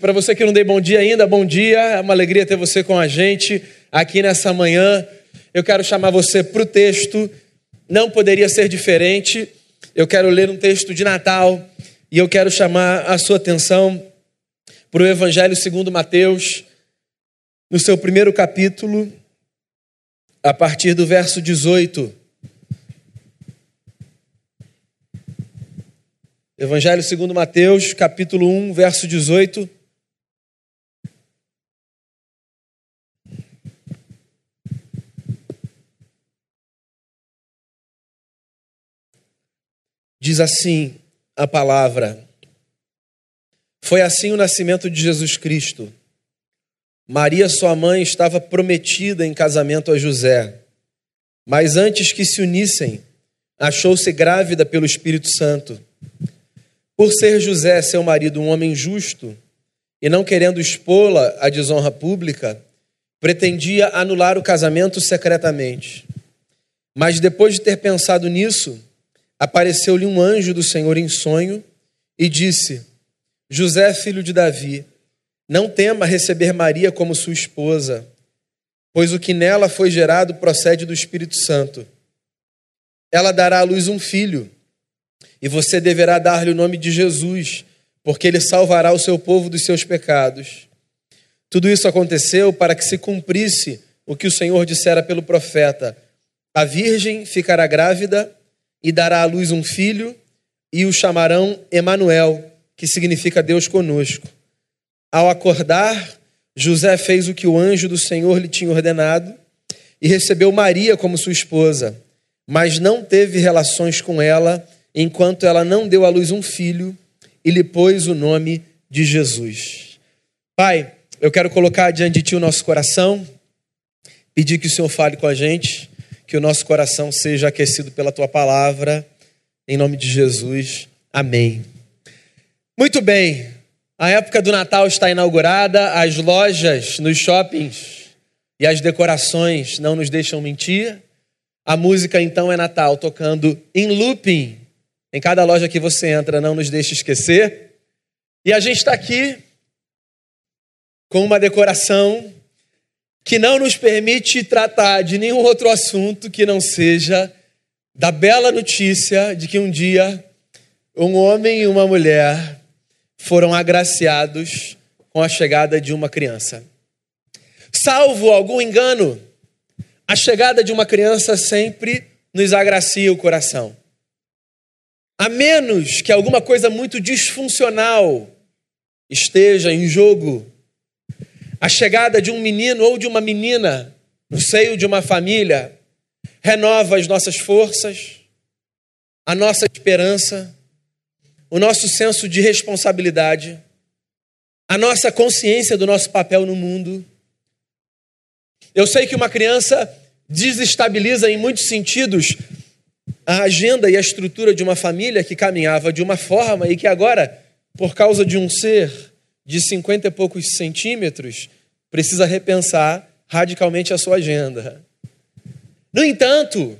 Para você que não dei bom dia ainda, bom dia. É uma alegria ter você com a gente aqui nessa manhã. Eu quero chamar você para o texto. Não poderia ser diferente. Eu quero ler um texto de Natal e eu quero chamar a sua atenção para o Evangelho segundo Mateus, no seu primeiro capítulo, a partir do verso 18. Evangelho segundo Mateus, capítulo 1, verso 18. Diz assim a palavra: Foi assim o nascimento de Jesus Cristo. Maria, sua mãe, estava prometida em casamento a José, mas antes que se unissem, achou-se grávida pelo Espírito Santo. Por ser José, seu marido, um homem justo, e não querendo expô-la à desonra pública, pretendia anular o casamento secretamente. Mas depois de ter pensado nisso, apareceu-lhe um anjo do Senhor em sonho e disse: José, filho de Davi, não tema receber Maria como sua esposa, pois o que nela foi gerado procede do Espírito Santo. Ela dará à luz um filho, e você deverá dar-lhe o nome de Jesus, porque ele salvará o seu povo dos seus pecados. Tudo isso aconteceu para que se cumprisse o que o Senhor dissera pelo profeta: A virgem ficará grávida e dará à luz um filho, e o chamarão Emanuel, que significa Deus conosco. Ao acordar, José fez o que o anjo do Senhor lhe tinha ordenado e recebeu Maria como sua esposa, mas não teve relações com ela enquanto ela não deu à luz um filho e lhe pôs o nome de Jesus. Pai, eu quero colocar diante de ti o nosso coração, pedir que o Senhor fale com a gente que o nosso coração seja aquecido pela tua palavra, em nome de Jesus. Amém. Muito bem, a época do Natal está inaugurada, as lojas nos shoppings e as decorações não nos deixam mentir. A música então é Natal, tocando em looping em cada loja que você entra, não nos deixe esquecer. E a gente está aqui com uma decoração que não nos permite tratar de nenhum outro assunto que não seja da bela notícia de que um dia um homem e uma mulher foram agraciados com a chegada de uma criança. Salvo algum engano, a chegada de uma criança sempre nos agracia o coração. A menos que alguma coisa muito disfuncional esteja em jogo a chegada de um menino ou de uma menina no seio de uma família renova as nossas forças, a nossa esperança, o nosso senso de responsabilidade, a nossa consciência do nosso papel no mundo. Eu sei que uma criança desestabiliza em muitos sentidos a agenda e a estrutura de uma família que caminhava de uma forma e que agora, por causa de um ser de cinquenta e poucos centímetros, precisa repensar radicalmente a sua agenda. No entanto,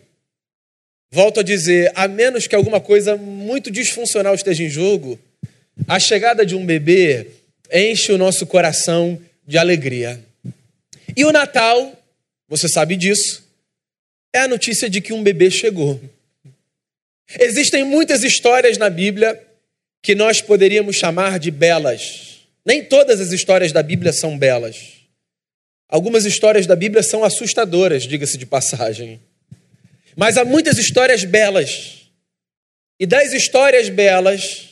volto a dizer, a menos que alguma coisa muito disfuncional esteja em jogo, a chegada de um bebê enche o nosso coração de alegria. E o Natal, você sabe disso, é a notícia de que um bebê chegou. Existem muitas histórias na Bíblia que nós poderíamos chamar de belas. Nem todas as histórias da Bíblia são belas. Algumas histórias da Bíblia são assustadoras, diga-se de passagem. Mas há muitas histórias belas. E das histórias belas,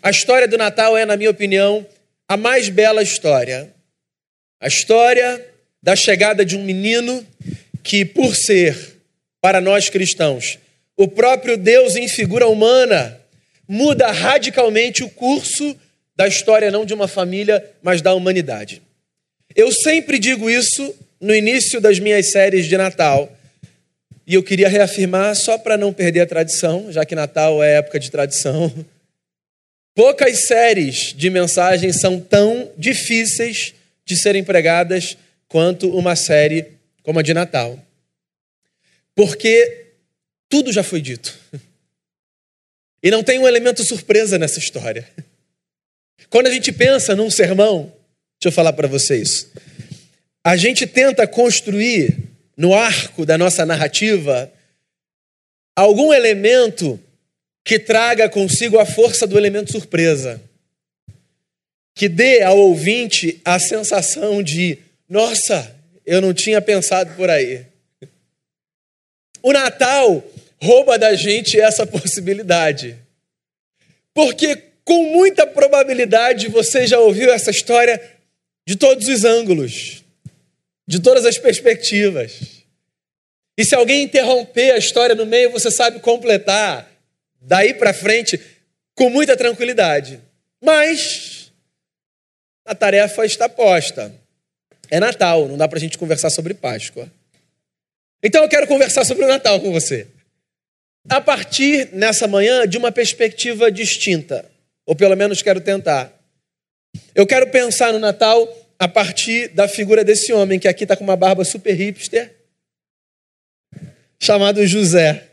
a história do Natal é, na minha opinião, a mais bela história. A história da chegada de um menino que, por ser, para nós cristãos, o próprio Deus em figura humana, muda radicalmente o curso da história não de uma família, mas da humanidade. Eu sempre digo isso no início das minhas séries de Natal. E eu queria reafirmar, só para não perder a tradição, já que Natal é época de tradição. Poucas séries de mensagens são tão difíceis de serem pregadas quanto uma série como a de Natal. Porque tudo já foi dito. E não tem um elemento surpresa nessa história. Quando a gente pensa num sermão, deixa eu falar para vocês, a gente tenta construir no arco da nossa narrativa algum elemento que traga consigo a força do elemento surpresa, que dê ao ouvinte a sensação de: nossa, eu não tinha pensado por aí. O Natal rouba da gente essa possibilidade. Porque com muita probabilidade você já ouviu essa história de todos os ângulos, de todas as perspectivas. E se alguém interromper a história no meio, você sabe completar daí para frente com muita tranquilidade. Mas a tarefa está posta. É Natal, não dá para a gente conversar sobre Páscoa. Então eu quero conversar sobre o Natal com você. A partir, nessa manhã, de uma perspectiva distinta. Ou pelo menos quero tentar. Eu quero pensar no Natal a partir da figura desse homem que aqui está com uma barba super hipster, chamado José.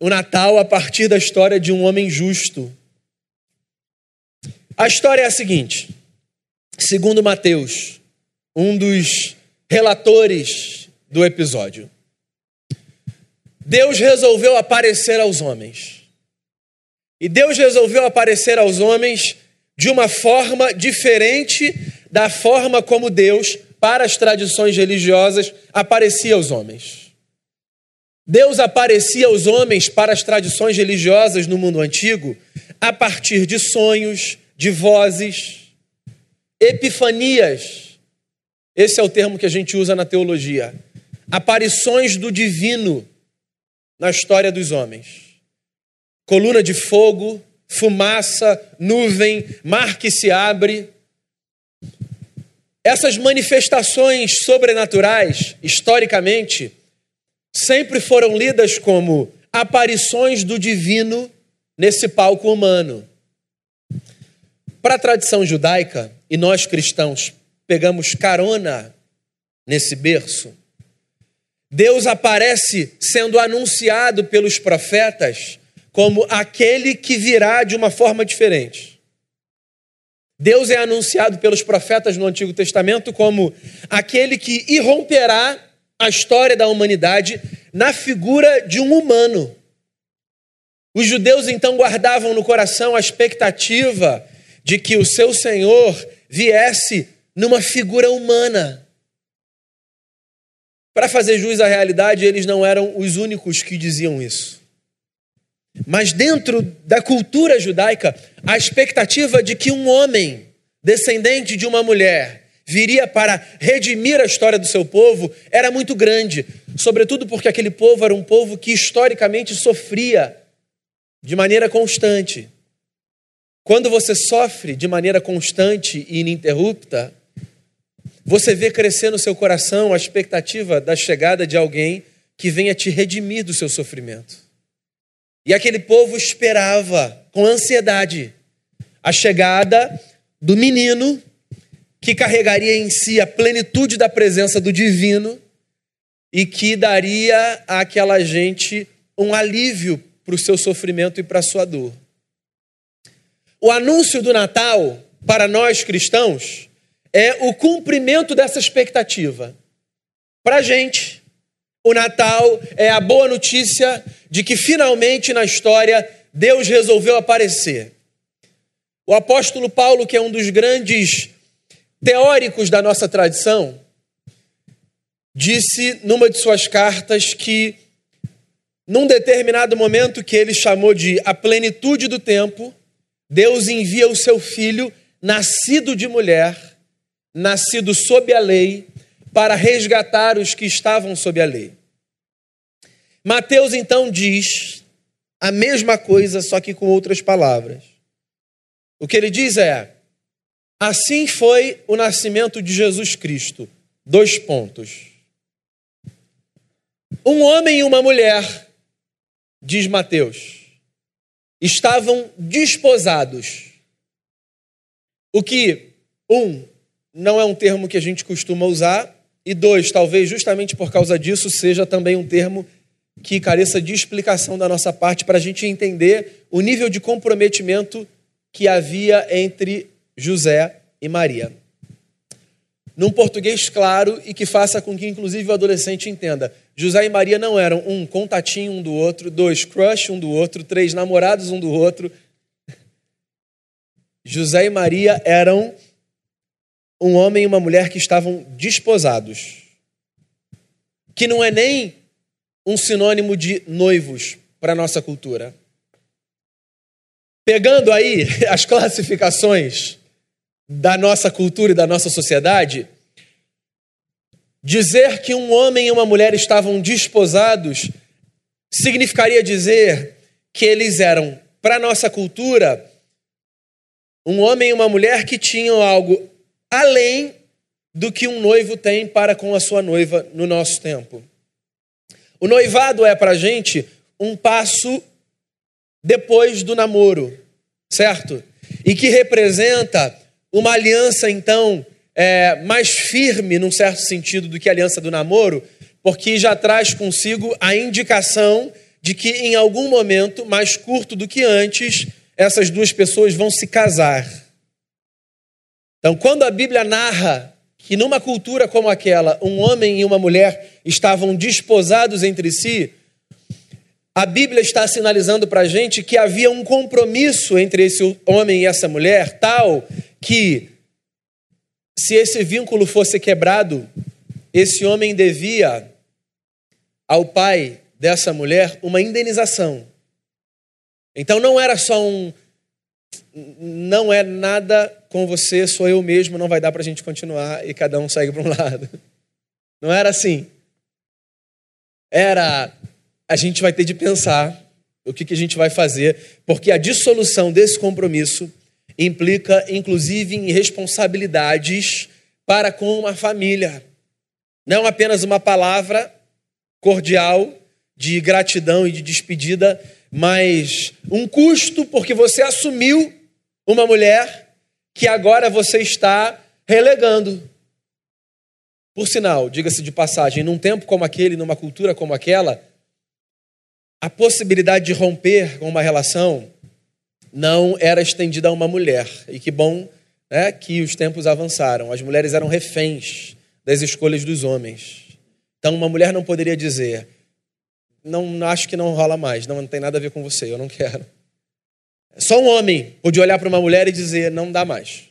O Natal a partir da história de um homem justo. A história é a seguinte: segundo Mateus, um dos relatores do episódio, Deus resolveu aparecer aos homens. E Deus resolveu aparecer aos homens de uma forma diferente da forma como Deus, para as tradições religiosas, aparecia aos homens. Deus aparecia aos homens para as tradições religiosas no mundo antigo a partir de sonhos, de vozes, epifanias. Esse é o termo que a gente usa na teologia. Aparições do divino na história dos homens. Coluna de fogo, fumaça, nuvem, mar que se abre. Essas manifestações sobrenaturais, historicamente, sempre foram lidas como aparições do divino nesse palco humano. Para a tradição judaica, e nós cristãos pegamos carona nesse berço, Deus aparece sendo anunciado pelos profetas como aquele que virá de uma forma diferente. Deus é anunciado pelos profetas no Antigo Testamento como aquele que irromperá a história da humanidade na figura de um humano. Os judeus então guardavam no coração a expectativa de que o seu Senhor viesse numa figura humana. Para fazer jus à realidade, eles não eram os únicos que diziam isso. Mas dentro da cultura judaica, a expectativa de que um homem, descendente de uma mulher, viria para redimir a história do seu povo era muito grande, sobretudo porque aquele povo era um povo que historicamente sofria de maneira constante. Quando você sofre de maneira constante e ininterrupta, você vê crescer no seu coração a expectativa da chegada de alguém que venha te redimir do seu sofrimento. E aquele povo esperava com ansiedade a chegada do menino que carregaria em si a plenitude da presença do divino e que daria àquela gente um alívio para o seu sofrimento e para a sua dor. O anúncio do Natal, para nós cristãos, é o cumprimento dessa expectativa. Para a gente, o Natal é a boa notícia de que finalmente na história Deus resolveu aparecer. O apóstolo Paulo, que é um dos grandes teóricos da nossa tradição, disse numa de suas cartas que, num determinado momento que ele chamou de a plenitude do tempo, Deus envia o seu filho, nascido de mulher, nascido sob a lei, para resgatar os que estavam sob a lei. Mateus então diz a mesma coisa, só que com outras palavras. O que ele diz é: assim foi o nascimento de Jesus Cristo. Dois pontos. Um homem e uma mulher, diz Mateus, estavam desposados. O que, um, não é um termo que a gente costuma usar, e dois, talvez justamente por causa disso seja também um termo que careça de explicação da nossa parte para a gente entender o nível de comprometimento que havia entre José e Maria. Num português claro e que faça com que, inclusive, o adolescente entenda. José e Maria não eram um contatinho um do outro, dois crush um do outro, três namorados um do outro. José e Maria eram um homem e uma mulher que estavam desposados. Que não é nem um sinônimo de noivos para a nossa cultura. Pegando aí as classificações da nossa cultura e da nossa sociedade, dizer que um homem e uma mulher estavam desposados significaria dizer que eles eram, para a nossa cultura, um homem e uma mulher que tinham algo além do que um noivo tem para com a sua noiva no nosso tempo. O noivado é para a gente um passo depois do namoro, certo? E que representa uma aliança, então, é, mais firme, num certo sentido, do que a aliança do namoro, porque já traz consigo a indicação de que em algum momento, mais curto do que antes, essas duas pessoas vão se casar. Então, quando a Bíblia narra que numa cultura como aquela, um homem e uma mulher estavam desposados entre si, a Bíblia está sinalizando para a gente que havia um compromisso entre esse homem e essa mulher, tal que, se esse vínculo fosse quebrado, esse homem devia ao pai dessa mulher uma indenização. Então não era só um. Não é nada com você, sou eu mesmo, não vai dar para a gente continuar e cada um segue para um lado. Não era assim. Era. A gente vai ter de pensar o que, que a gente vai fazer, porque a dissolução desse compromisso implica, inclusive, em responsabilidades para com uma família. Não apenas uma palavra cordial de gratidão e de despedida, mas um custo porque você assumiu uma mulher que agora você está relegando. Por sinal, diga-se de passagem, num tempo como aquele, numa cultura como aquela, a possibilidade de romper com uma relação não era estendida a uma mulher. E que bom né, que os tempos avançaram. As mulheres eram reféns das escolhas dos homens. Então, uma mulher não poderia dizer: não acho que não rola mais, não, não tem nada a ver com você, eu não quero. Só um homem podia olhar para uma mulher e dizer: não dá mais.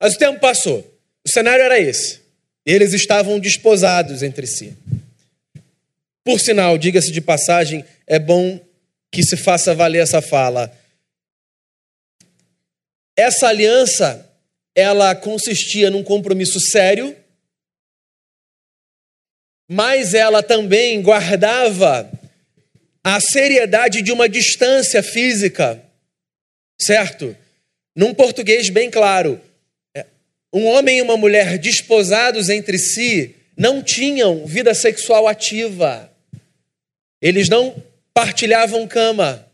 Mas o tempo passou, o cenário era esse. Eles estavam desposados entre si. Por sinal, diga-se de passagem, é bom que se faça valer essa fala. Essa aliança, ela consistia num compromisso sério mas ela também guardava a seriedade de uma distância física, certo? Num português bem claro, é, um homem e uma mulher desposados entre si não tinham vida sexual ativa, eles não partilhavam cama,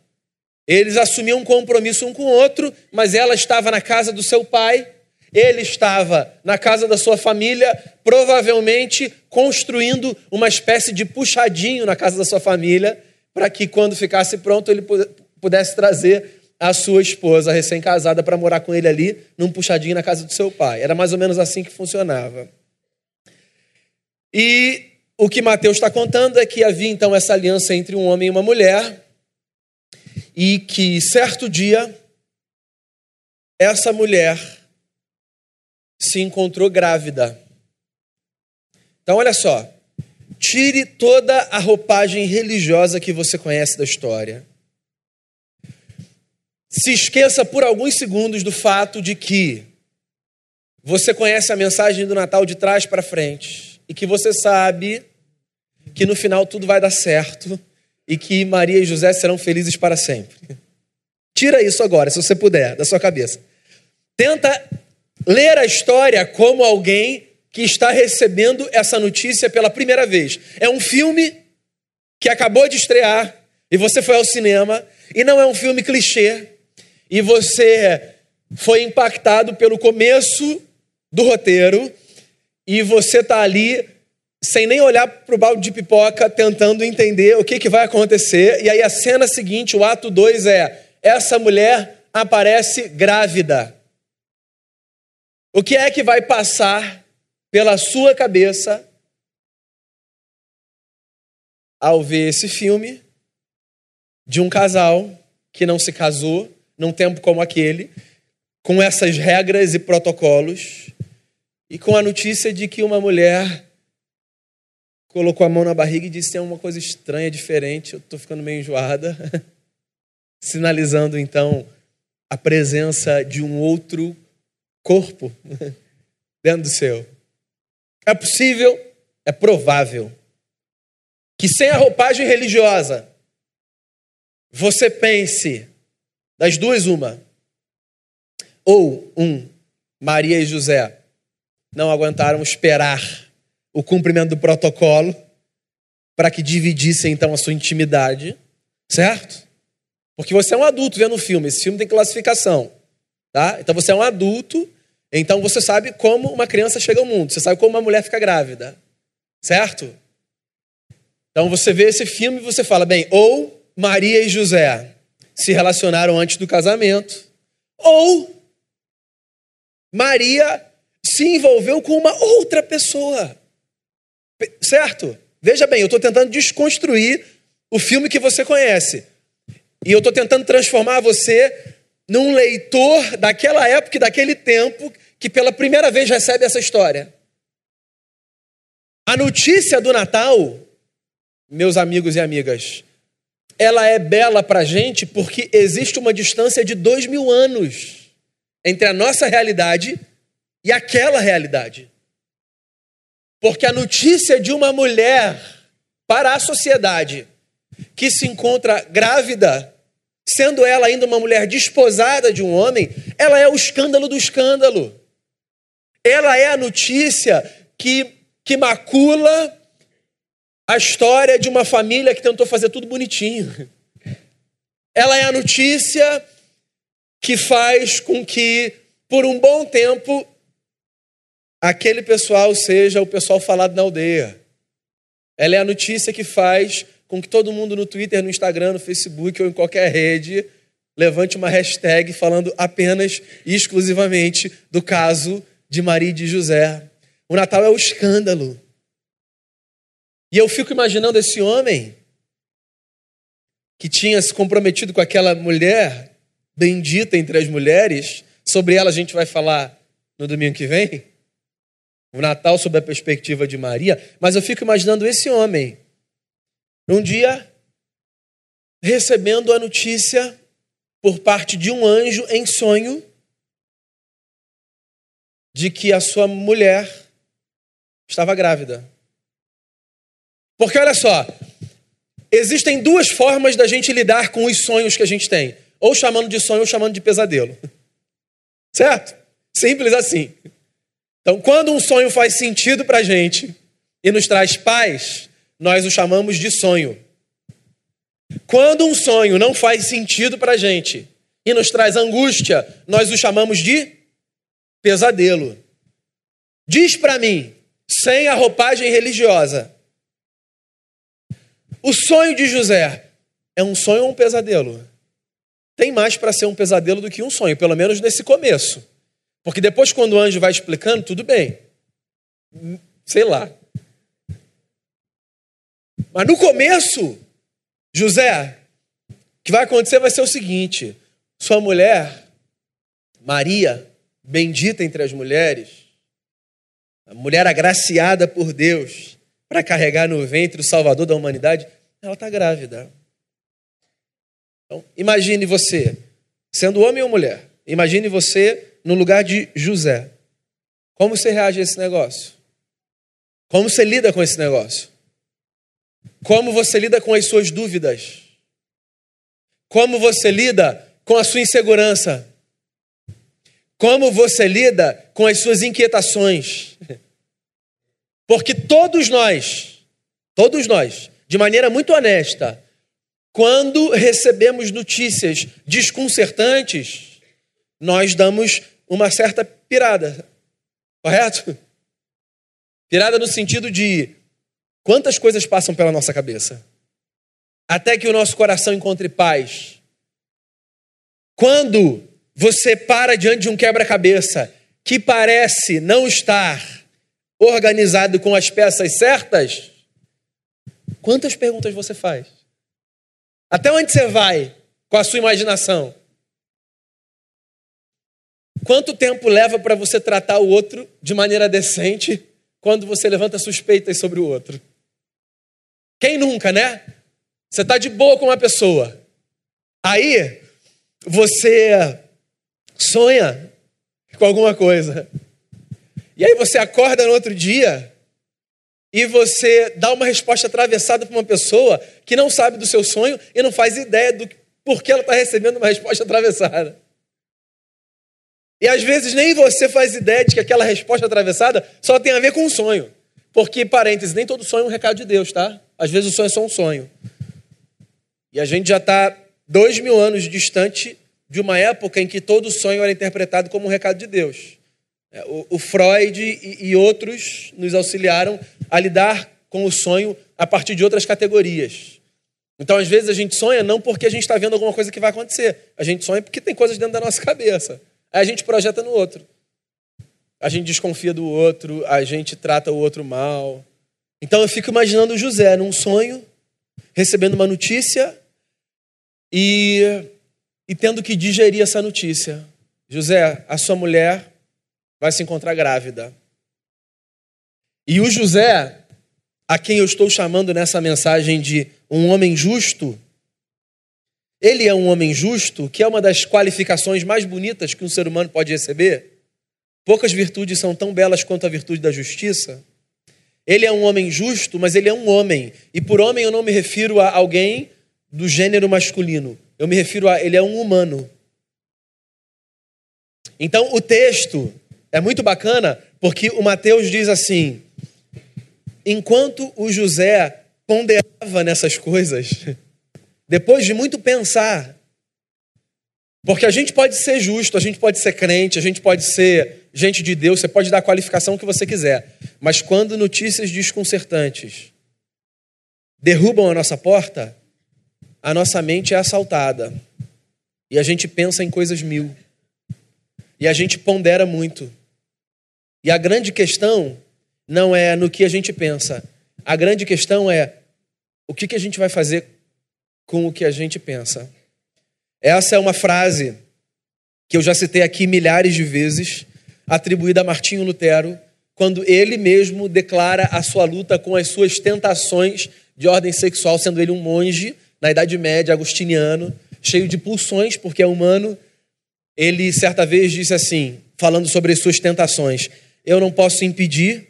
eles assumiam um compromisso um com o outro, mas ela estava na casa do seu pai ele estava na casa da sua família, provavelmente construindo uma espécie de puxadinho na casa da sua família, para que quando ficasse pronto ele pudesse trazer a sua esposa recém-casada para morar com ele ali, num puxadinho na casa do seu pai. Era mais ou menos assim que funcionava. E o que Mateus está contando é que havia então essa aliança entre um homem e uma mulher, e que certo dia, essa mulher se encontrou grávida. Então, olha só. Tire toda a roupagem religiosa que você conhece da história. Se esqueça por alguns segundos do fato de que você conhece a mensagem do Natal de trás para frente e que você sabe que no final tudo vai dar certo e que Maria e José serão felizes para sempre. Tira isso agora, se você puder, da sua cabeça. Tenta ler a história como alguém que está recebendo essa notícia pela primeira vez. É um filme que acabou de estrear e você foi ao cinema e não é um filme clichê e você foi impactado pelo começo do roteiro e você está ali sem nem olhar para o balde de pipoca, tentando entender o que, que vai acontecer. E aí a cena seguinte, o ato 2 é: essa mulher aparece grávida. O que é que vai passar pela sua cabeça ao ver esse filme de um casal que não se casou num tempo como aquele, com essas regras e protocolos, e com a notícia de que uma mulher colocou a mão na barriga e disse: tem uma coisa estranha, diferente, eu estou ficando meio enjoada, sinalizando então a presença de um outro corpo dentro do seu. É possível, é provável, que sem a roupagem religiosa você pense das duas uma. Ou um, Maria e José não aguentaram esperar o cumprimento do protocolo para que dividissem então a sua intimidade, certo? Porque você é um adulto vendo o filme, esse filme tem classificação, tá? Então você é um adulto, então você sabe como uma criança chega ao mundo, você sabe como uma mulher fica grávida, certo? Então você vê esse filme e você fala, bem, ou Maria e José se relacionaram antes do casamento, ou Maria se envolveu com uma outra pessoa. Certo? Veja bem, eu estou tentando desconstruir o filme que você conhece. E eu estou tentando transformar você num leitor daquela época e daquele tempo que pela primeira vez recebe essa história. A notícia do Natal, meus amigos e amigas, ela é bela para a gente porque existe uma distância de dois mil anos entre a nossa realidade e aquela realidade. Porque a notícia de uma mulher para a sociedade que se encontra grávida, sendo ela ainda uma mulher desposada de um homem, ela é o escândalo do escândalo. Ela é a notícia que, que macula a história de uma família que tentou fazer tudo bonitinho. Ela é a notícia que faz com que, por um bom tempo, aquele pessoal seja o pessoal falado na aldeia. Ela é a notícia que faz com que todo mundo no Twitter, no Instagram, no Facebook ou em qualquer rede levante uma hashtag falando apenas e exclusivamente do caso de Maria e de José. O Natal é o escândalo. E eu fico imaginando esse homem que tinha se comprometido com aquela mulher bendita entre as mulheres, sobre ela a gente vai falar no domingo que vem o Natal sob a perspectiva de Maria, mas eu fico imaginando esse homem, um dia, recebendo a notícia por parte de um anjo em sonho de que a sua mulher estava grávida. Porque olha só, existem duas formas da gente lidar com os sonhos que a gente tem: ou chamando de sonho ou chamando de pesadelo. Certo? Simples assim. Então, quando um sonho faz sentido para gente e nos traz paz, nós o chamamos de sonho. Quando um sonho não faz sentido para a gente e nos traz angústia, nós o chamamos de pesadelo. Diz para mim, sem a roupagem religiosa, o sonho de José é um sonho ou um pesadelo? Tem mais para ser um pesadelo do que um sonho, pelo menos nesse começo. Porque depois, quando o anjo vai explicando, tudo bem. Sei lá. Mas no começo, José, o que vai acontecer vai ser o seguinte: sua mulher, Maria, bendita entre as mulheres, a mulher agraciada por Deus para carregar no ventre o Salvador da humanidade, ela está grávida. Então, imagine você, sendo homem ou mulher, imagine você no lugar de José. Como você reage a esse negócio? Como você lida com esse negócio? Como você lida com as suas dúvidas? Como você lida com a sua insegurança? Como você lida com as suas inquietações? Porque todos nós, todos nós, de maneira muito honesta, quando recebemos notícias desconcertantes, nós damos uma certa pirada, correto? Pirada no sentido de Quantas coisas passam pela nossa cabeça? Até que o nosso coração encontre paz. Quando você para diante de um quebra-cabeça que parece não estar organizado com as peças certas, quantas perguntas você faz? Até onde você vai com a sua imaginação? Quanto tempo leva para você tratar o outro de maneira decente quando você levanta suspeitas sobre o outro? Quem nunca, né? Você está de boa com uma pessoa. Aí você sonha com alguma coisa. E aí você acorda no outro dia e você dá uma resposta atravessada para uma pessoa que não sabe do seu sonho e não faz ideia do porquê ela está recebendo uma resposta atravessada. E às vezes nem você faz ideia de que aquela resposta atravessada só tem a ver com o sonho. Porque, parênteses, nem todo sonho é um recado de Deus, tá? Às vezes o sonho é só um sonho. E a gente já está dois mil anos distante de uma época em que todo sonho era interpretado como um recado de Deus. É, o, Freud e outros nos auxiliaram a lidar com o sonho a partir de outras categorias. Então, às vezes, a gente sonha não porque a gente está vendo alguma coisa que vai acontecer. A gente sonha porque tem coisas dentro da nossa cabeça. Aí a gente projeta no outro. A gente desconfia do outro, a gente trata o outro mal. Então eu fico imaginando José num sonho, recebendo uma notícia e, e tendo que digerir essa notícia. José, a sua mulher vai se encontrar grávida. E o José, a quem eu estou chamando nessa mensagem de um homem justo, ele é um homem justo, que é uma das qualificações mais bonitas que um ser humano pode receber. Poucas virtudes são tão belas quanto a virtude da justiça. Ele é um homem justo, mas ele é um homem. E por homem eu não me refiro a alguém do gênero masculino. Eu me refiro a ele é um humano. Então o texto é muito bacana porque o Mateus diz assim: enquanto o José ponderava nessas coisas, depois de muito pensar, porque a gente pode ser justo, a gente pode ser crente, a gente pode ser gente de Deus, você pode dar a qualificação que você quiser, mas quando notícias desconcertantes derrubam a nossa porta, a nossa mente é assaltada e a gente pensa em coisas mil e a gente pondera muito. E a grande questão não é no que a gente pensa, a grande questão é o que, que a gente vai fazer com o que a gente pensa. Essa é uma frase que eu já citei aqui milhares de vezes, atribuída a Martinho Lutero, quando ele mesmo declara a sua luta com as suas tentações de ordem sexual, sendo ele um monge na Idade Média, agustiniano, cheio de pulsões, porque é humano. Ele certa vez disse assim, falando sobre as suas tentações: Eu não posso impedir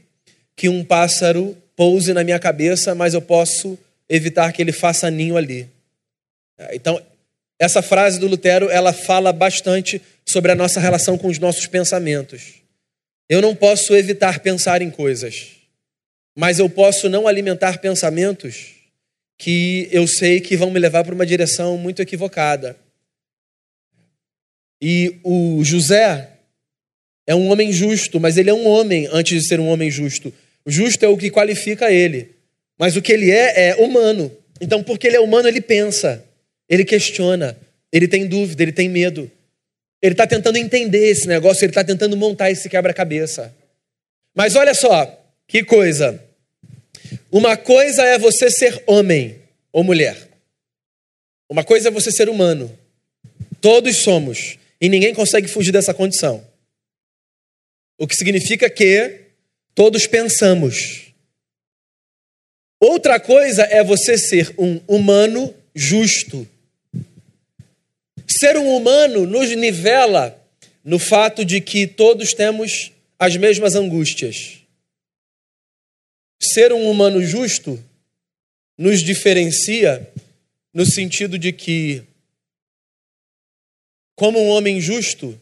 que um pássaro pouse na minha cabeça, mas eu posso evitar que ele faça ninho ali. Então, essa frase do Lutero, ela fala bastante sobre a nossa relação com os nossos pensamentos. Eu não posso evitar pensar em coisas, mas eu posso não alimentar pensamentos que eu sei que vão me levar para uma direção muito equivocada. E o José é um homem justo, mas ele é um homem antes de ser um homem justo. O justo é o que qualifica ele, mas o que ele é é humano. Então, porque ele é humano, ele pensa. Ele questiona, ele tem dúvida, ele tem medo. Ele está tentando entender esse negócio, ele está tentando montar esse quebra-cabeça. Mas olha só, que coisa. Uma coisa é você ser homem ou mulher. Uma coisa é você ser humano. Todos somos. E ninguém consegue fugir dessa condição. O que significa que todos pensamos. Outra coisa é você ser um humano justo. Ser um humano nos nivela no fato de que todos temos as mesmas angústias. Ser um humano justo nos diferencia no sentido de que, como um homem justo,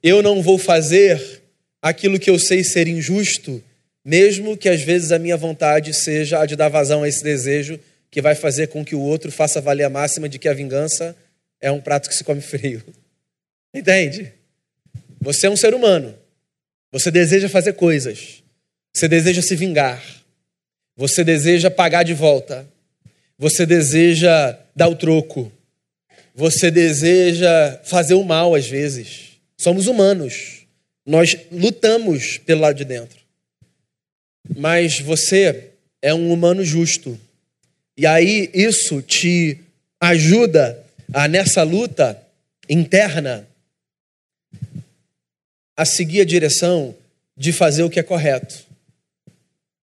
eu não vou fazer aquilo que eu sei ser injusto, mesmo que às vezes a minha vontade seja a de dar vazão a esse desejo que vai fazer com que o outro faça valer a máxima de que a vingança é um prato que se come frio. Entende? Você é um ser humano. Você deseja fazer coisas. Você deseja se vingar. Você deseja pagar de volta. Você deseja dar o troco. Você deseja fazer o mal às vezes. Somos humanos. Nós lutamos pelo lado de dentro. Mas você é um humano justo. E aí isso te ajuda a nessa luta interna a seguir a direção de fazer o que é correto.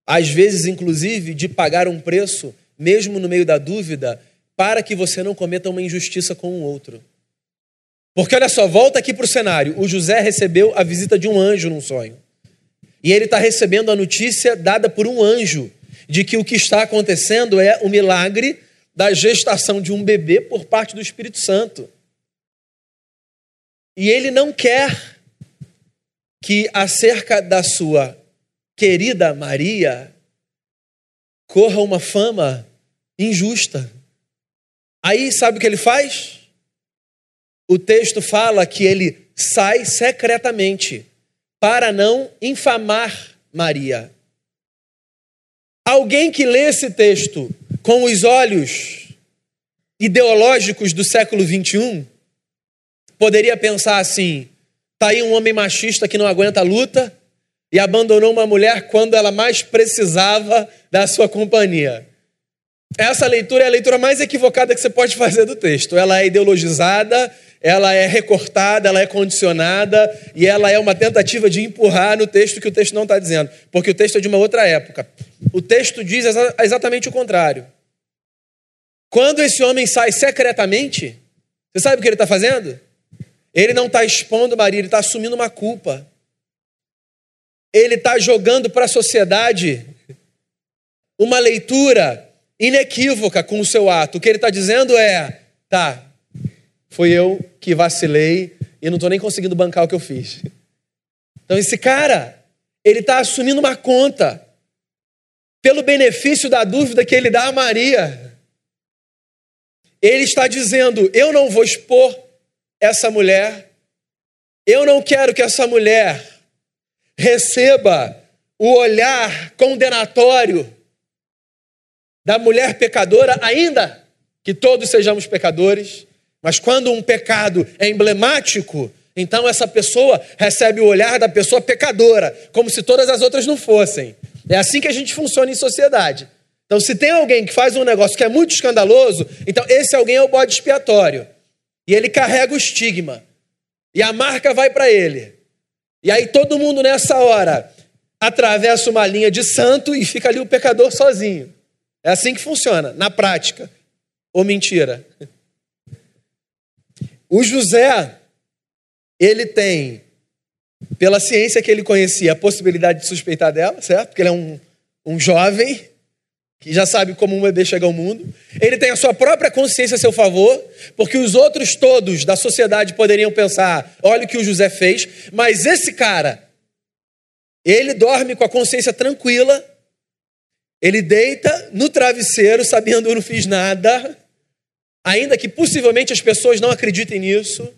Às vezes, inclusive, de pagar um preço, mesmo no meio da dúvida, para que você não cometa uma injustiça com o outro. Porque olha só, volta aqui para o cenário. O José recebeu a visita de um anjo num sonho. E ele está recebendo a notícia dada por um anjo de que o que está acontecendo é o milagre da gestação de um bebê por parte do Espírito Santo. E ele não quer que acerca da sua querida Maria corra uma fama injusta. Aí sabe o que ele faz? O texto fala que ele sai secretamente para não infamar Maria. Alguém que lê esse texto com os olhos ideológicos do século 21 poderia pensar assim: Está aí um homem machista que não aguenta a luta e abandonou uma mulher quando ela mais precisava da sua companhia. Essa leitura é a leitura mais equivocada que você pode fazer do texto. Ela é ideologizada, ela é recortada, ela é condicionada e ela é uma tentativa de empurrar no texto que o texto não está dizendo, porque o texto é de uma outra época. O texto diz exatamente o contrário. Quando esse homem sai secretamente, você sabe o que ele está fazendo? Ele não está expondo Maria, ele está assumindo uma culpa. Ele está jogando para a sociedade uma leitura inequívoca com o seu ato. O que ele está dizendo é: tá, foi eu que vacilei e não estou nem conseguindo bancar o que eu fiz. Então, esse cara, ele está assumindo uma conta pelo benefício da dúvida que ele dá a Maria. Ele está dizendo: eu não vou expor essa mulher. Eu não quero que essa mulher receba o olhar condenatório da mulher pecadora, ainda que todos sejamos pecadores, mas quando um pecado é emblemático, então essa pessoa recebe o olhar da pessoa pecadora, como se todas as outras não fossem. É assim que a gente funciona em sociedade. Então, se tem alguém que faz um negócio que é muito escandaloso, então esse alguém é o bode expiatório. E ele carrega o estigma. E a marca vai para ele. E aí todo mundo nessa hora atravessa uma linha de santo e fica ali o pecador sozinho. É assim que funciona, na prática. Ou mentira? O José, ele tem, pela ciência que ele conhecia, a possibilidade de suspeitar dela, certo? Porque ele é um, um jovem, que já sabe como um bebê chega ao mundo. Ele tem a sua própria consciência a seu favor, porque os outros todos da sociedade poderiam pensar: olha o que o José fez, mas esse cara, ele dorme com a consciência tranquila, ele deita no travesseiro sabendo eu não fiz nada, ainda que possivelmente as pessoas não acreditem nisso,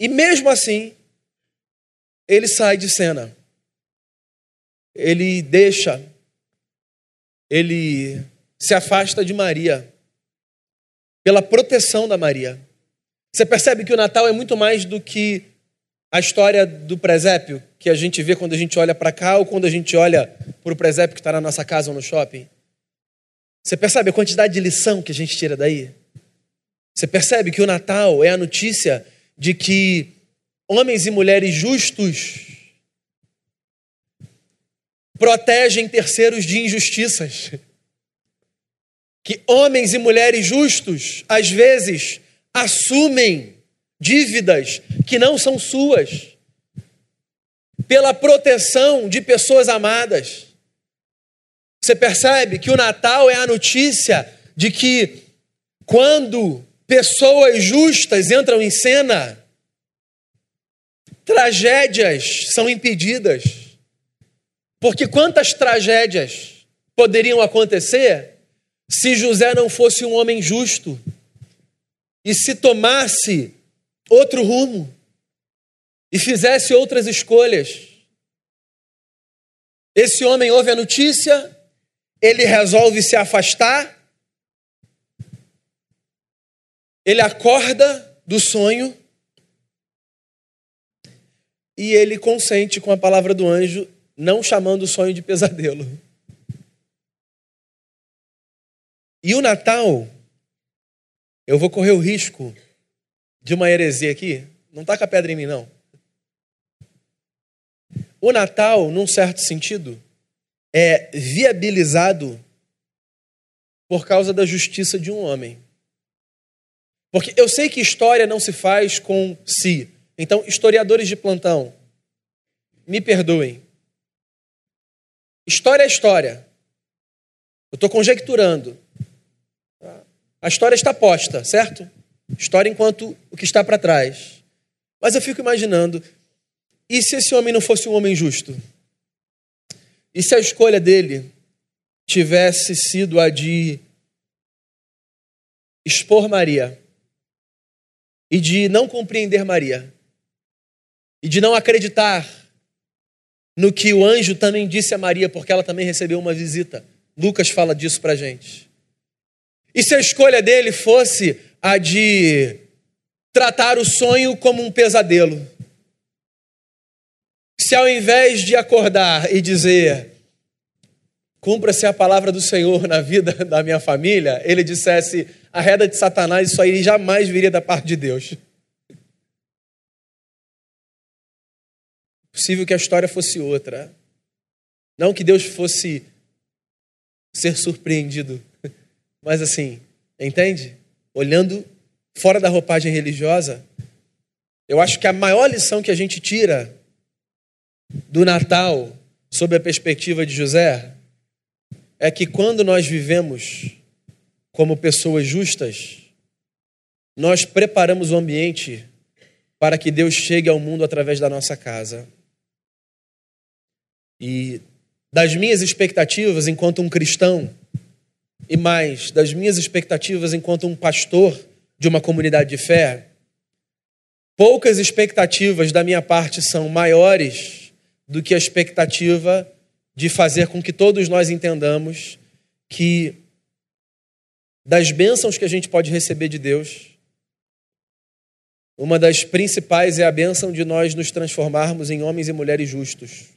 e mesmo assim, ele sai de cena. Ele deixa ele se afasta de Maria pela proteção da Maria. Você percebe que o Natal é muito mais do que a história do presépio que a gente vê quando a gente olha para cá ou quando a gente olha para o presépio que está na nossa casa ou no shopping. Você percebe a quantidade de lição que a gente tira daí? Você percebe que o Natal é a notícia de que homens e mulheres justos protegem terceiros de injustiças. Que homens e mulheres justos, às vezes, assumem dívidas que não são suas, pela proteção de pessoas amadas. Você percebe que o Natal é a notícia de que, quando pessoas justas entram em cena, tragédias são impedidas. Porque quantas tragédias poderiam acontecer se José não fosse um homem justo e se tomasse outro rumo e fizesse outras escolhas? Esse homem ouve a notícia, ele resolve se afastar, ele acorda do sonho e ele consente com a palavra do anjo, não chamando o sonho de pesadelo. E o Natal, eu vou correr o risco de uma heresia aqui. Não taca a pedra em mim, não. O Natal, num certo sentido, é viabilizado por causa da justiça de um homem. Porque eu sei que história não se faz com si. Então, historiadores de plantão, me perdoem. História é história. Eu estou conjecturando. A história está posta, certo? História enquanto o que está para trás. Mas eu fico imaginando, e se esse homem não fosse um homem justo? E se a escolha dele tivesse sido a de expor Maria e de não compreender Maria e de não acreditar no que o anjo também disse a Maria, porque ela também recebeu uma visita. Lucas fala disso para gente. E se a escolha dele fosse a de tratar o sonho como um pesadelo? Se ao invés de acordar e dizer, cumpra-se a palavra do Senhor na vida da minha família, ele dissesse, a reda de Satanás, isso aí jamais viria da parte de Deus. Possível que a história fosse outra. Não que Deus fosse ser surpreendido mas assim, entende? Olhando fora da roupagem religiosa, eu acho que a maior lição que a gente tira do Natal, sob a perspectiva de José, é que quando nós vivemos como pessoas justas, nós preparamos o ambiente para que Deus chegue ao mundo através da nossa casa. E das minhas expectativas enquanto um cristão, e mais das minhas expectativas enquanto um pastor de uma comunidade de fé, poucas expectativas da minha parte são maiores do que a expectativa de fazer com que todos nós entendamos que das bênçãos que a gente pode receber de Deus, uma das principais é a bênção de nós nos transformarmos em homens e mulheres justos.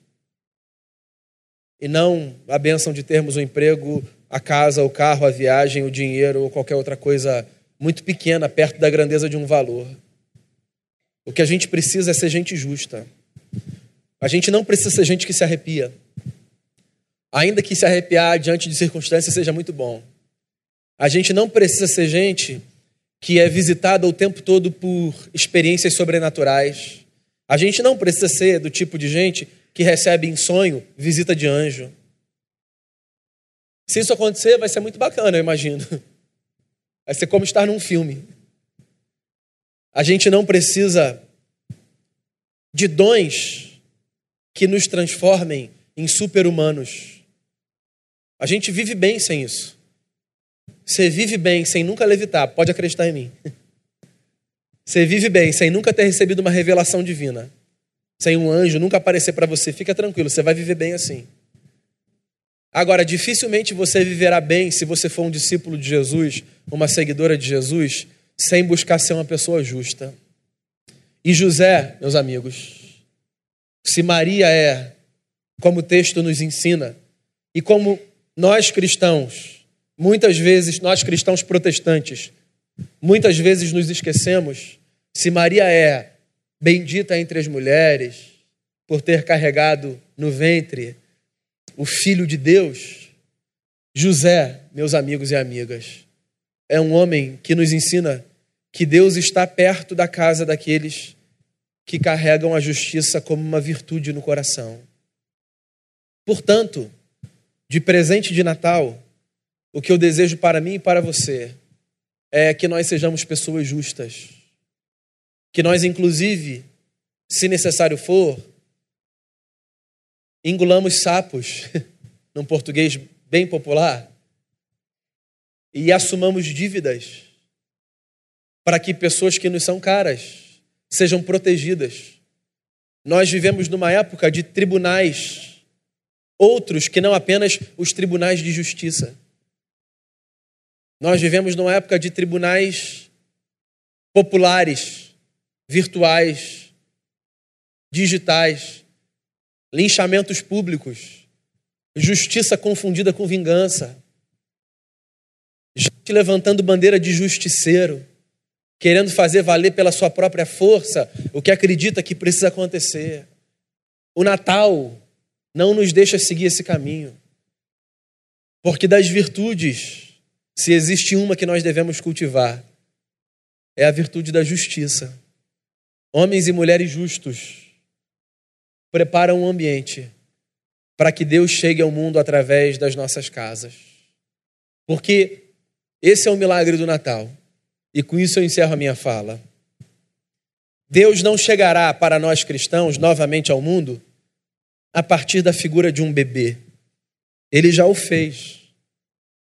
E não a bênção de termos um emprego a casa, o carro, a viagem, o dinheiro ou qualquer outra coisa muito pequena perto da grandeza de um valor. O que a gente precisa é ser gente justa. A gente não precisa ser gente que se arrepia. Ainda que se arrepiar diante de circunstâncias seja muito bom. A gente não precisa ser gente que é visitada o tempo todo por experiências sobrenaturais. A gente não precisa ser do tipo de gente que recebe em sonho visita de anjo. Se isso acontecer, vai ser muito bacana, eu imagino. Vai ser como estar num filme. A gente não precisa de dons que nos transformem em super-humanos. A gente vive bem sem isso. Você vive bem sem nunca levitar, pode acreditar em mim. Você vive bem sem nunca ter recebido uma revelação divina, sem um anjo nunca aparecer para você, fica tranquilo, você vai viver bem assim. Agora, dificilmente você viverá bem se você for um discípulo de Jesus, uma seguidora de Jesus, sem buscar ser uma pessoa justa. E José, meus amigos, se Maria é, como o texto nos ensina, e como nós cristãos, muitas vezes, nós cristãos protestantes, muitas vezes nos esquecemos, se Maria é bendita entre as mulheres, por ter carregado no ventre o Filho de Deus, José, meus amigos e amigas, é um homem que nos ensina que Deus está perto da casa daqueles que carregam a justiça como uma virtude no coração. Portanto, de presente de Natal, o que eu desejo para mim e para você é que nós sejamos pessoas justas. Que nós, inclusive, se necessário for, engolamos sapos, num português bem popular, e assumamos dívidas para que pessoas que nos são caras sejam protegidas. Nós vivemos numa época de tribunais outros que não apenas os tribunais de justiça. Nós vivemos numa época de tribunais populares, virtuais, digitais, linchamentos públicos, justiça confundida com vingança, gente levantando bandeira de justiceiro, querendo fazer valer pela sua própria força o que acredita que precisa acontecer. O Natal não nos deixa seguir esse caminho. Porque das virtudes, se existe uma que nós devemos cultivar, é a virtude da justiça. Homens e mulheres justos preparam um ambiente para que Deus chegue ao mundo através das nossas casas. Porque esse é o milagre do Natal. E com isso eu encerro a minha fala. Deus não chegará para nós cristãos novamente ao mundo a partir da figura de um bebê. Ele já o fez.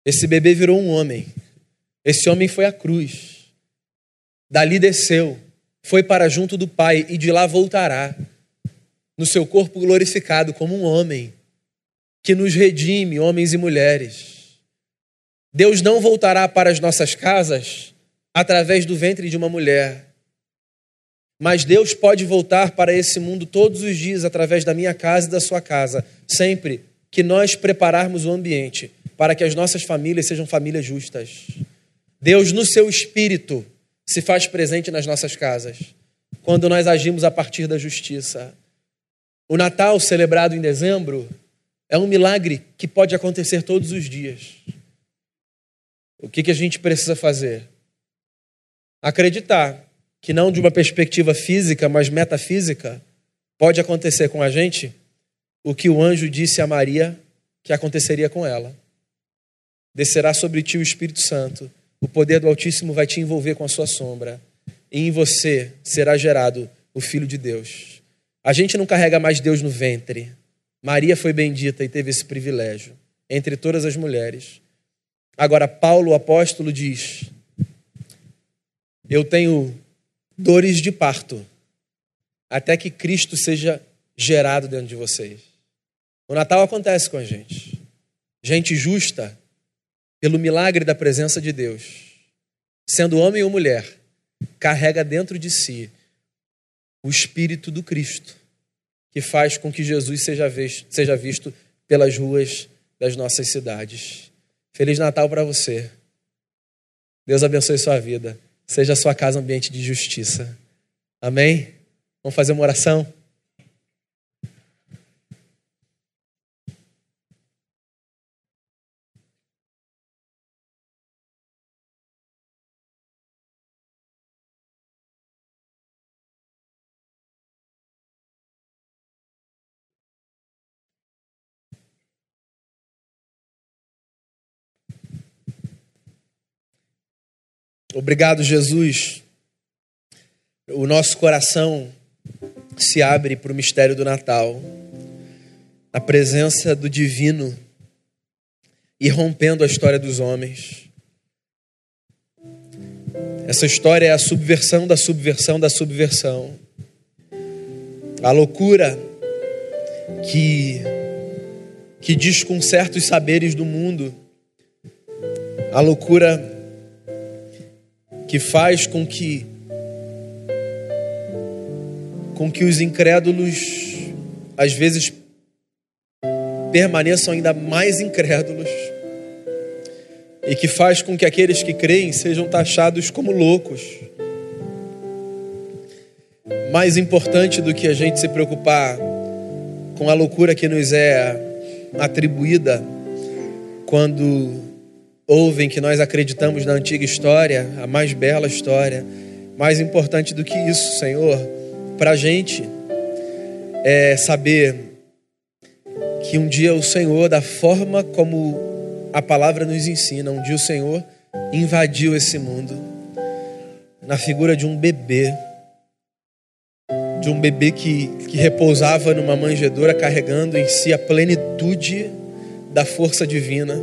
Esse bebê virou um homem. Esse homem foi à cruz. Dali desceu, foi para junto do Pai e de lá voltará, no seu corpo glorificado como um homem que nos redime, homens e mulheres. Deus não voltará para as nossas casas através do ventre de uma mulher. Mas Deus pode voltar para esse mundo todos os dias através da minha casa e da sua casa, sempre que nós prepararmos o ambiente para que as nossas famílias sejam famílias justas. Deus, no seu espírito, se faz presente nas nossas casas, quando nós agimos a partir da justiça. O Natal, celebrado em dezembro, é um milagre que pode acontecer todos os dias. O que, que a gente precisa fazer? acreditar que não de uma perspectiva física, mas metafísica, pode acontecer com a gente o que o anjo disse a Maria que aconteceria com ela. Descerá sobre ti o Espírito Santo, o poder do Altíssimo vai te envolver com a sua sombra, e em você será gerado o Filho de Deus. A gente não carrega mais Deus no ventre. Maria foi bendita e teve esse privilégio entre todas as mulheres. Agora, Paulo, o apóstolo, diz eu tenho dores de parto até que Cristo seja gerado dentro de vocês. O Natal acontece com a gente. Gente justa, pelo milagre da presença de Deus, sendo homem ou mulher, carrega dentro de si o Espírito do Cristo, que faz com que Jesus seja visto, seja visto pelas ruas das nossas cidades. Feliz Natal para você. Deus abençoe sua vida. Seja a sua casa ambiente de justiça. Amém? Vamos fazer uma oração? Obrigado, Jesus. O nosso coração se abre para o mistério do Natal, a presença do divino e rompendo a história dos homens. Essa história é a subversão da subversão da subversão. A loucura que que desconcerta os saberes do mundo. A loucura que faz com que com que os incrédulos às vezes permaneçam ainda mais incrédulos e que faz com que aqueles que creem sejam taxados como loucos. Mais importante do que a gente se preocupar com a loucura que nos é atribuída quando ouvem que nós acreditamos na antiga história, a mais bela história. Mais importante do que isso, Senhor, para a gente é saber que um dia o Senhor, da forma como a palavra nos ensina, um dia o Senhor invadiu esse mundo na figura de um bebê, de um bebê que, que repousava numa manjedoura carregando em si a plenitude da força divina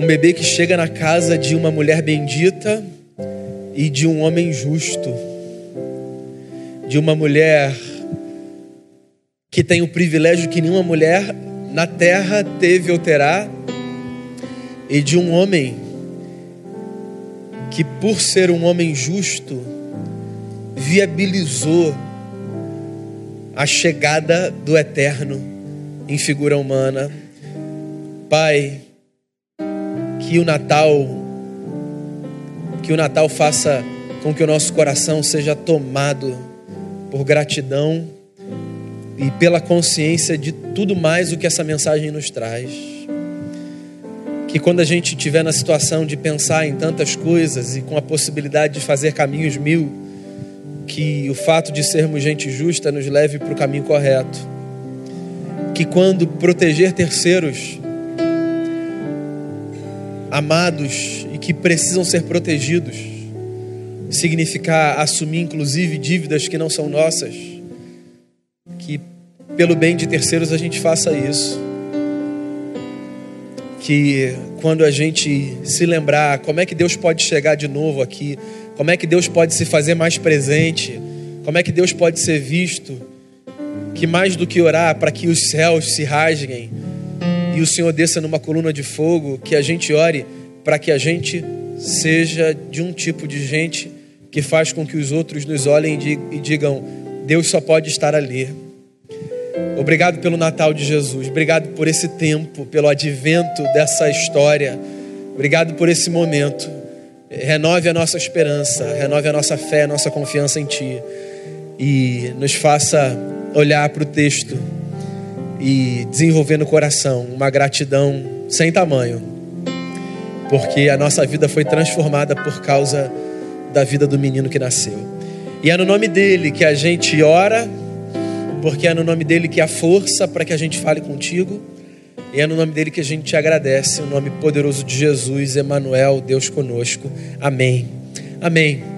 um bebê que chega na casa de uma mulher bendita e de um homem justo, de uma mulher que tem o privilégio que nenhuma mulher na terra teve ou terá, e de um homem que, por ser um homem justo, viabilizou a chegada do eterno em figura humana. Pai, que o Natal que o Natal faça com que o nosso coração seja tomado por gratidão e pela consciência de tudo mais o que essa mensagem nos traz. Que quando a gente estiver na situação de pensar em tantas coisas e com a possibilidade de fazer caminhos mil, que o fato de sermos gente justa nos leve para o caminho correto. Que quando proteger terceiros amados e que precisam ser protegidos, significar assumir inclusive dívidas que não são nossas, que pelo bem de terceiros a gente faça isso. Que quando a gente se lembrar como é que Deus pode chegar de novo aqui, como é que Deus pode se fazer mais presente, como é que Deus pode ser visto, que mais do que orar para que os céus se rasguem e o Senhor desça numa coluna de fogo, que a gente ore para que a gente seja de um tipo de gente que faz com que os outros nos olhem e digam: Deus só pode estar ali. Obrigado pelo Natal de Jesus, obrigado por esse tempo, pelo advento dessa história, obrigado por esse momento. Renove a nossa esperança, renove a nossa fé, a nossa confiança em Ti e nos faça olhar para o texto e desenvolver no coração uma gratidão sem tamanho, porque a nossa vida foi transformada por causa da vida do menino que nasceu. E é no nome dele que a gente ora, porque é no nome dele que há força para que a gente fale contigo. E é no nome dele que a gente te agradece, o nome poderoso de Jesus, Emanuel, Deus conosco. Amém. Amém.